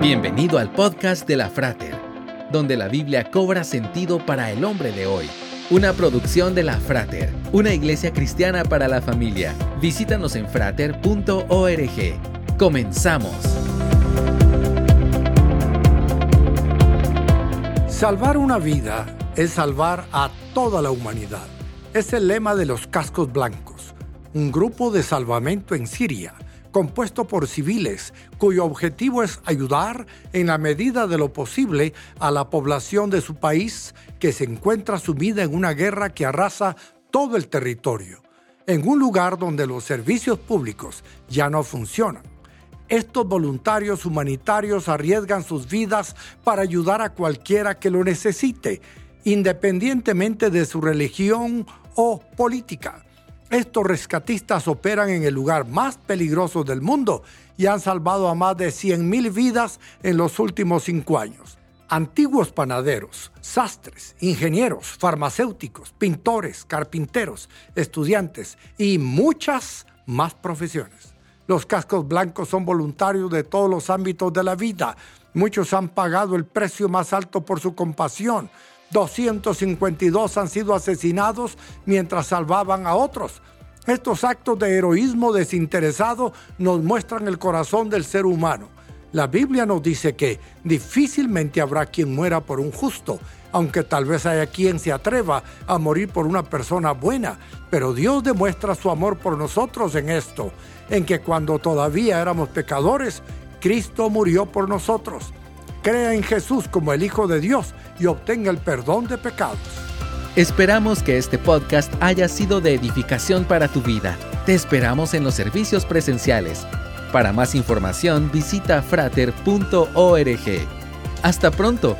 Bienvenido al podcast de la Frater, donde la Biblia cobra sentido para el hombre de hoy. Una producción de la Frater, una iglesia cristiana para la familia. Visítanos en frater.org. Comenzamos. Salvar una vida es salvar a toda la humanidad. Es el lema de los cascos blancos, un grupo de salvamento en Siria compuesto por civiles cuyo objetivo es ayudar en la medida de lo posible a la población de su país que se encuentra sumida en una guerra que arrasa todo el territorio, en un lugar donde los servicios públicos ya no funcionan. Estos voluntarios humanitarios arriesgan sus vidas para ayudar a cualquiera que lo necesite, independientemente de su religión o política. Estos rescatistas operan en el lugar más peligroso del mundo y han salvado a más de 100.000 vidas en los últimos cinco años. Antiguos panaderos, sastres, ingenieros, farmacéuticos, pintores, carpinteros, estudiantes y muchas más profesiones. Los cascos blancos son voluntarios de todos los ámbitos de la vida. Muchos han pagado el precio más alto por su compasión, 252 han sido asesinados mientras salvaban a otros. Estos actos de heroísmo desinteresado nos muestran el corazón del ser humano. La Biblia nos dice que difícilmente habrá quien muera por un justo, aunque tal vez haya quien se atreva a morir por una persona buena. Pero Dios demuestra su amor por nosotros en esto, en que cuando todavía éramos pecadores, Cristo murió por nosotros. Crea en Jesús como el Hijo de Dios y obtenga el perdón de pecados. Esperamos que este podcast haya sido de edificación para tu vida. Te esperamos en los servicios presenciales. Para más información visita frater.org. Hasta pronto